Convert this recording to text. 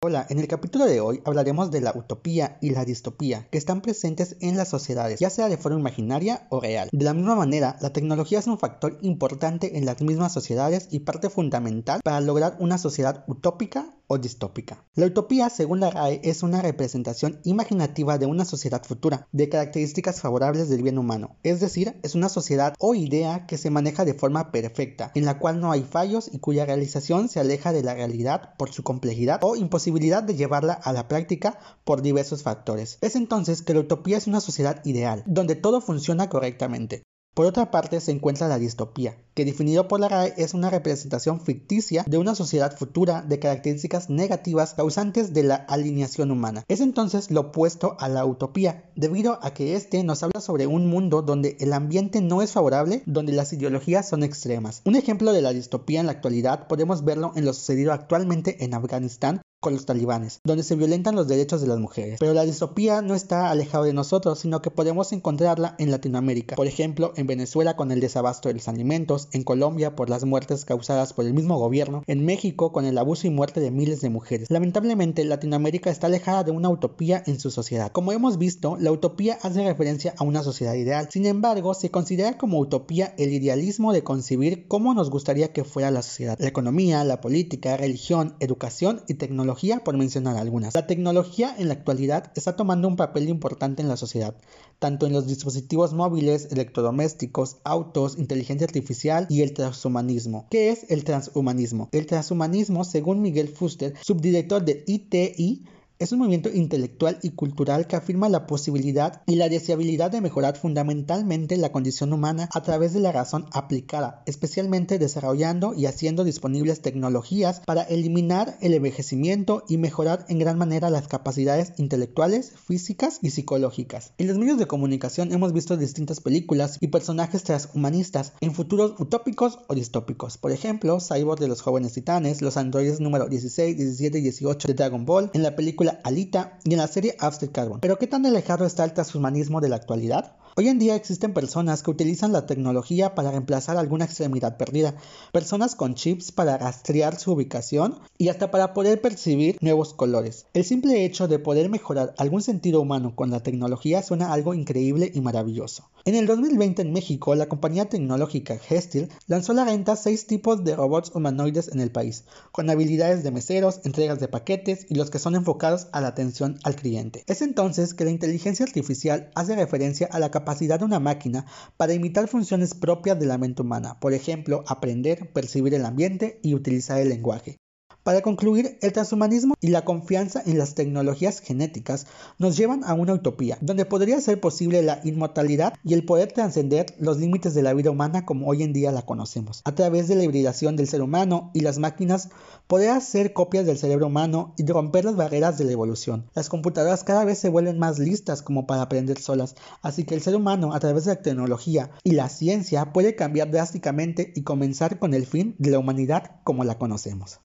Hola, en el capítulo de hoy hablaremos de la utopía y la distopía que están presentes en las sociedades, ya sea de forma imaginaria o real. De la misma manera, la tecnología es un factor importante en las mismas sociedades y parte fundamental para lograr una sociedad utópica o distópica. La utopía, según la RAE, es una representación imaginativa de una sociedad futura, de características favorables del bien humano, es decir, es una sociedad o idea que se maneja de forma perfecta, en la cual no hay fallos y cuya realización se aleja de la realidad por su complejidad o imposibilidad de llevarla a la práctica por diversos factores. Es entonces que la utopía es una sociedad ideal, donde todo funciona correctamente. Por otra parte se encuentra la distopía, que definido por la RAE es una representación ficticia de una sociedad futura de características negativas causantes de la alineación humana. Es entonces lo opuesto a la utopía, debido a que este nos habla sobre un mundo donde el ambiente no es favorable, donde las ideologías son extremas. Un ejemplo de la distopía en la actualidad podemos verlo en lo sucedido actualmente en Afganistán con los talibanes, donde se violentan los derechos de las mujeres. Pero la distopía no está alejado de nosotros, sino que podemos encontrarla en Latinoamérica, por ejemplo, en Venezuela con el desabasto de los alimentos, en Colombia por las muertes causadas por el mismo gobierno, en México con el abuso y muerte de miles de mujeres. Lamentablemente, Latinoamérica está alejada de una utopía en su sociedad. Como hemos visto, la utopía hace referencia a una sociedad ideal. Sin embargo, se considera como utopía el idealismo de concebir cómo nos gustaría que fuera la sociedad. La economía, la política, religión, educación y tecnología por mencionar algunas. La tecnología en la actualidad está tomando un papel importante en la sociedad, tanto en los dispositivos móviles, electrodomésticos, autos, inteligencia artificial y el transhumanismo. ¿Qué es el transhumanismo? El transhumanismo, según Miguel Fuster, subdirector de ITI, es un movimiento intelectual y cultural que afirma la posibilidad y la deseabilidad de mejorar fundamentalmente la condición humana a través de la razón aplicada, especialmente desarrollando y haciendo disponibles tecnologías para eliminar el envejecimiento y mejorar en gran manera las capacidades intelectuales, físicas y psicológicas. En los medios de comunicación hemos visto distintas películas y personajes transhumanistas en futuros utópicos o distópicos. Por ejemplo, Cyborg de los jóvenes titanes, los androides número 16, 17 y 18 de Dragon Ball, en la película Alita y en la serie After Carbon. Pero ¿qué tan alejado está el transhumanismo de la actualidad? Hoy en día existen personas que utilizan la tecnología para reemplazar alguna extremidad perdida, personas con chips para rastrear su ubicación y hasta para poder percibir nuevos colores. El simple hecho de poder mejorar algún sentido humano con la tecnología suena algo increíble y maravilloso. En el 2020 en México, la compañía tecnológica Gestil lanzó a la venta seis tipos de robots humanoides en el país, con habilidades de meseros, entregas de paquetes y los que son enfocados a la atención al cliente. Es entonces que la inteligencia artificial hace referencia a la capacidad de una máquina para imitar funciones propias de la mente humana, por ejemplo, aprender, percibir el ambiente y utilizar el lenguaje. Para concluir, el transhumanismo y la confianza en las tecnologías genéticas nos llevan a una utopía, donde podría ser posible la inmortalidad y el poder trascender los límites de la vida humana como hoy en día la conocemos. A través de la hibridación del ser humano y las máquinas, poder hacer copias del cerebro humano y romper las barreras de la evolución. Las computadoras cada vez se vuelven más listas como para aprender solas, así que el ser humano a través de la tecnología y la ciencia puede cambiar drásticamente y comenzar con el fin de la humanidad como la conocemos.